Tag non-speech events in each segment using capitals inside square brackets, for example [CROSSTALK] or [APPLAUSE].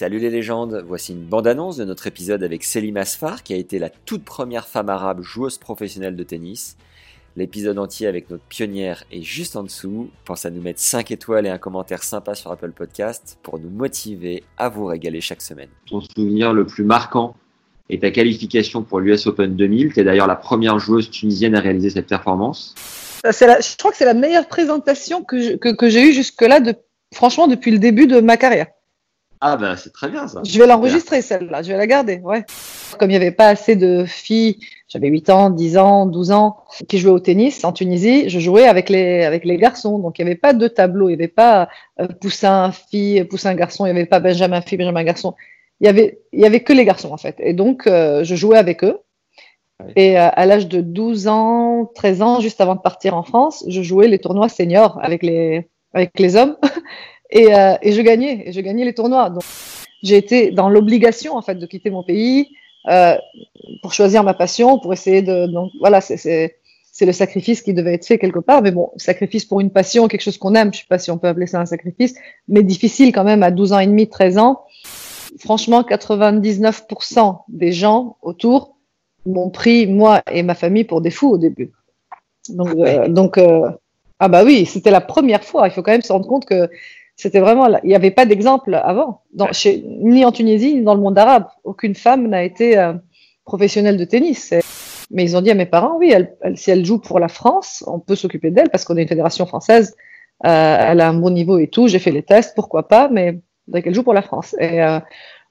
Salut les légendes, voici une bande-annonce de notre épisode avec Selim Asfar qui a été la toute première femme arabe joueuse professionnelle de tennis. L'épisode entier avec notre pionnière est juste en dessous. Pense à nous mettre 5 étoiles et un commentaire sympa sur Apple Podcast pour nous motiver à vous régaler chaque semaine. ton souvenir le plus marquant est ta qualification pour l'US Open 2000. Tu es d'ailleurs la première joueuse tunisienne à réaliser cette performance. La- je crois que c'est la meilleure présentation que, je- que, que j'ai eue jusque-là, de, franchement, depuis le début de ma carrière. Ah ben c'est très bien ça. Je vais l'enregistrer, celle-là, je vais la garder, ouais. Comme il n'y avait pas assez de filles, j'avais 8 ans, 10 ans, 12 ans, qui jouaient au tennis en Tunisie, je jouais avec les, avec les garçons. Donc il n'y avait pas de tableau, il n'y avait pas euh, poussin, fille, poussin, garçon, il n'y avait pas Benjamin, fille, Benjamin, garçon. Il y avait, il y avait que les garçons, en fait. Et donc, euh, je jouais avec eux. Ouais. Et euh, à l'âge de 12 ans, 13 ans, juste avant de partir en France, je jouais les tournois seniors avec les, avec les hommes. [LAUGHS] et, euh, et je gagnais, et je gagnais les tournois. Donc, j'ai été dans l'obligation, en fait, de quitter mon pays euh, pour choisir ma passion, pour essayer de. Donc, voilà, c'est- le sacrifice qui devait être fait quelque part. Mais bon, sacrifice pour une passion, quelque chose qu'on aime, je sais pas si on peut appeler ça un sacrifice, mais difficile quand même à 12 ans et demi, 13 ans. Franchement, 99% des gens autour m'ont pris, moi et ma famille, pour des fous au début. Donc, donc euh, ah bah oui, c'était la première fois. Il faut quand même se rendre compte que c'était vraiment, il n'y avait pas d'exemple avant, dans, chez, ni en Tunisie, ni dans le monde arabe. Aucune femme n'a été euh, professionnelle de tennis. Mais ils ont dit à mes parents, oui, elle, elle- si elle joue pour la France, on peut s'occuper d'elle parce qu'on est une fédération française. Euh, elle a un bon niveau et tout. J'ai fait les tests, pourquoi pas, mais faudrait qu'elle joue pour la France. Et euh,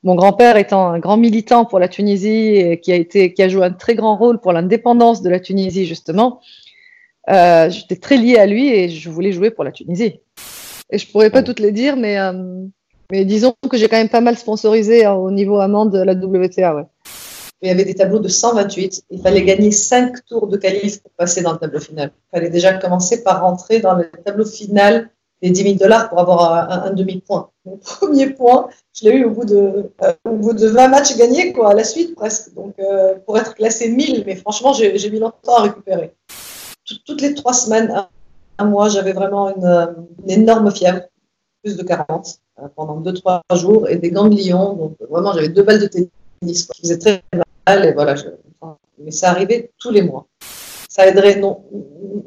mon grand-père étant un grand militant pour la Tunisie et qui a été, qui a joué un très grand rôle pour l'indépendance de la Tunisie justement, euh, j'étais très liée à lui et je voulais jouer pour la Tunisie. Et je pourrais pas toutes les dire, mais euh, mais disons que j'ai quand même pas mal sponsorisé hein, au niveau amende de la WTA. Ouais. Il y avait des tableaux de 128. Il fallait gagner 5 tours de qualif pour passer dans le tableau final. Il fallait déjà commencer par rentrer dans le tableau final des 10 000 dollars pour avoir un, un demi-point. Mon [LAUGHS] premier point, je l'ai eu au bout, de, euh, au bout de 20 matchs gagnés, quoi, à la suite presque. Donc, euh, pour être classé 1000, mais franchement, j'ai j'ai mis longtemps à récupérer. Tout- toutes les trois semaines, un, mois, j'avais vraiment une, euh, énorme fièvre, plus de 40, euh, pendant 2-3 jours, et des ganglions. Donc, vraiment, j'avais deux balles de tennis qui faisaient très mal. Et voilà, mais ça arrivait tous les mois. Ça aiderait non,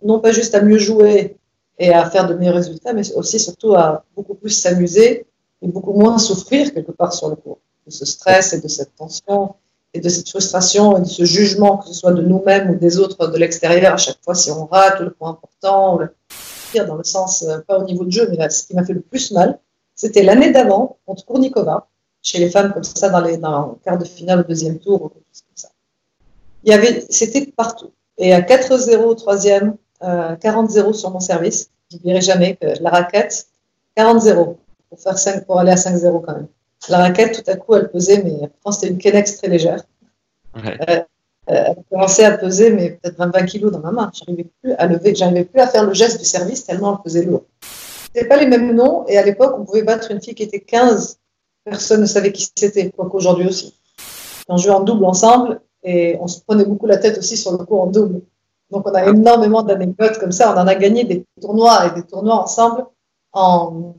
non pas juste à mieux jouer et à faire de meilleurs résultats, mais aussi surtout à beaucoup plus s'amuser et beaucoup moins souffrir quelque part sur le cours de ce stress et de cette tension et de cette frustration et de ce jugement, que ce soit de nous-mêmes ou des autres de l'extérieur, à chaque fois si on rate le point important, ou le pire dans le sens, euh, pas au niveau de jeu, mais là, ce qui m'a fait le plus mal, c'était l'année d'avant contre Kournikova, chez les femmes comme ça, dans les dans le quart de finale au deuxième tour, comme ça. Il y avait, c'était partout. Et à 4-0 au troisième, euh, 40-0 sur mon service, j'oublierai jamais que la raquette, 40-0 pour faire 5, pour aller à 5-0 quand même. La raquette, tout à coup, elle pesait, mais pourtant c'était une Kennex très légère. Ouais. Euh, elle commençait à peser, mais peut-être 20 kilos dans ma main. J'arrivais plus à lever, j'arrivais plus à faire le geste du service tellement elle pesait lourd. C'était pas les mêmes noms, et à l'époque, on pouvait battre une fille qui était 15. Personne ne savait qui c'était, quoique aujourd'hui aussi. On jouait en double ensemble, et on se prenait beaucoup la tête aussi sur le cours en double. Donc on a énormément d'anecdotes comme ça. On en a gagné des tournois et des tournois ensemble, en...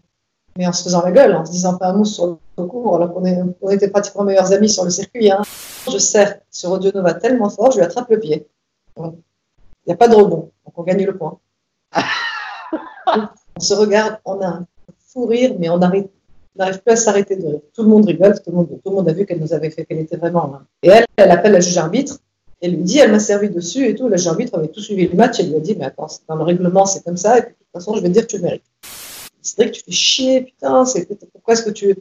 mais en se faisant la gueule, en se disant pas un mot sur le cours, alors qu'on était pratiquement meilleurs amis sur le circuit. Hein. Je serre sur Odionova tellement fort, je lui attrape le pied. Il n'y a pas de rebond, donc on gagne le point. [LAUGHS] on se regarde, on a un fou rire, mais on n'arrive plus à s'arrêter de rire. Tout le monde rigole, tout le monde, tout le monde a vu qu'elle nous avait fait, qu'elle était vraiment. là. Et elle, elle appelle la juge arbitre, elle lui dit, elle m'a servi dessus et tout. La juge arbitre avait tout suivi le match, elle lui a dit, mais attends, dans le règlement, c'est comme ça, et puis de toute façon, je vais te dire que tu le mérites. C'est vrai que tu fais chier, putain, c'est, pourquoi est-ce que tu,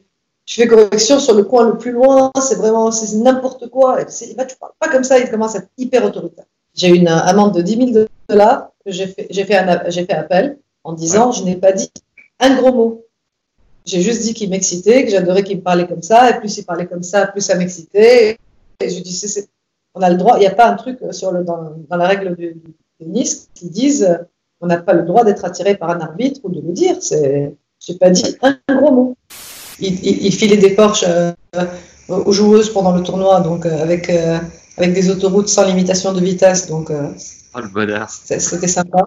tu fais correction sur le coin le plus loin, c'est vraiment, c'est n'importe quoi. Et c'est, bah, tu parles pas comme ça, il commence à être hyper autoritaire. J'ai eu une amende de 10 000 dollars que j'ai fait, j'ai fait, un, j'ai fait appel en disant, je n'ai pas dit un gros mot. J'ai juste dit qu'il m'excitait, que j'adorais qu'il me parlait comme ça, et plus il parlait comme ça, plus ça m'excitait. Et je dis, c'est, on a le droit, il n'y a pas un truc sur le, dans, dans la règle du, du tennis qui disent on n'a pas le droit d'être attiré par un arbitre ou de le dire. C'est, j'ai pas dit un gros mot. Il, il, il filait des Porsche euh, aux joueuses pendant le tournoi, donc euh, avec, euh, avec des autoroutes sans limitation de vitesse, donc Oh, le bonheur. c'est- c'était sympa.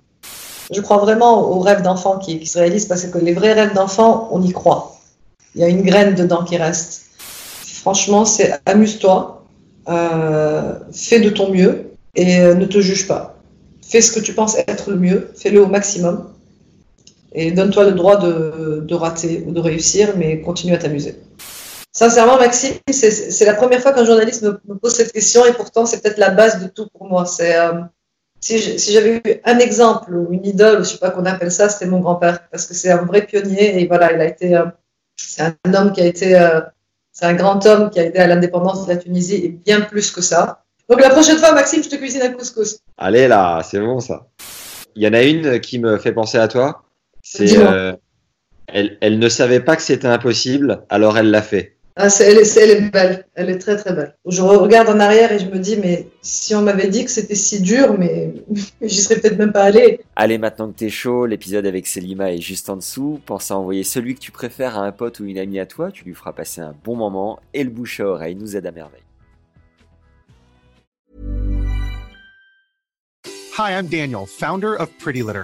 Je crois vraiment aux rêves d'enfants qui, qui se réalisent parce que les vrais rêves d'enfants, on y croit. Il y a une graine dedans qui reste. Franchement, c'est amuse-toi, euh, fais de ton mieux et ne te juge pas. Fais ce que tu penses être le mieux, fais-le au maximum et donne-toi le droit de, de rater ou de réussir, mais continue à t'amuser. Sincèrement, Maxime, c'est- la première fois qu'un journaliste me, pose cette question et pourtant c'est peut-être la base de tout pour moi. C'est euh, si j'avais eu un exemple ou une idole, je sais pas qu'on appelle ça, c'était mon grand-père parce que c'est un vrai pionnier et voilà, il a été, euh, c'est un homme qui a été, euh, c'est un grand homme qui a aidé à l'indépendance de la Tunisie et bien plus que ça. Donc la prochaine fois, Maxime, je te cuisine un couscous. Allez là, c'est bon ça. Il y en a une qui me fait penser à toi. C'est, euh, elle, elle ne savait pas que c'était impossible, alors elle l'a fait. Ah, c'est- elle, est, c'est- elle est belle, elle est très très belle. Je regarde en arrière et je me dis, mais si on m'avait dit que c'était si dur, mais [LAUGHS] j'y serais peut-être même pas allée. Allez, maintenant que t'es chaud, l'épisode avec Selima est juste en dessous. Pense à envoyer celui que tu préfères à un pote ou une amie à toi, tu lui feras passer un bon moment et le bouche à oreille nous aide à merveille. Hi, I'm Daniel, founder of Pretty Litter.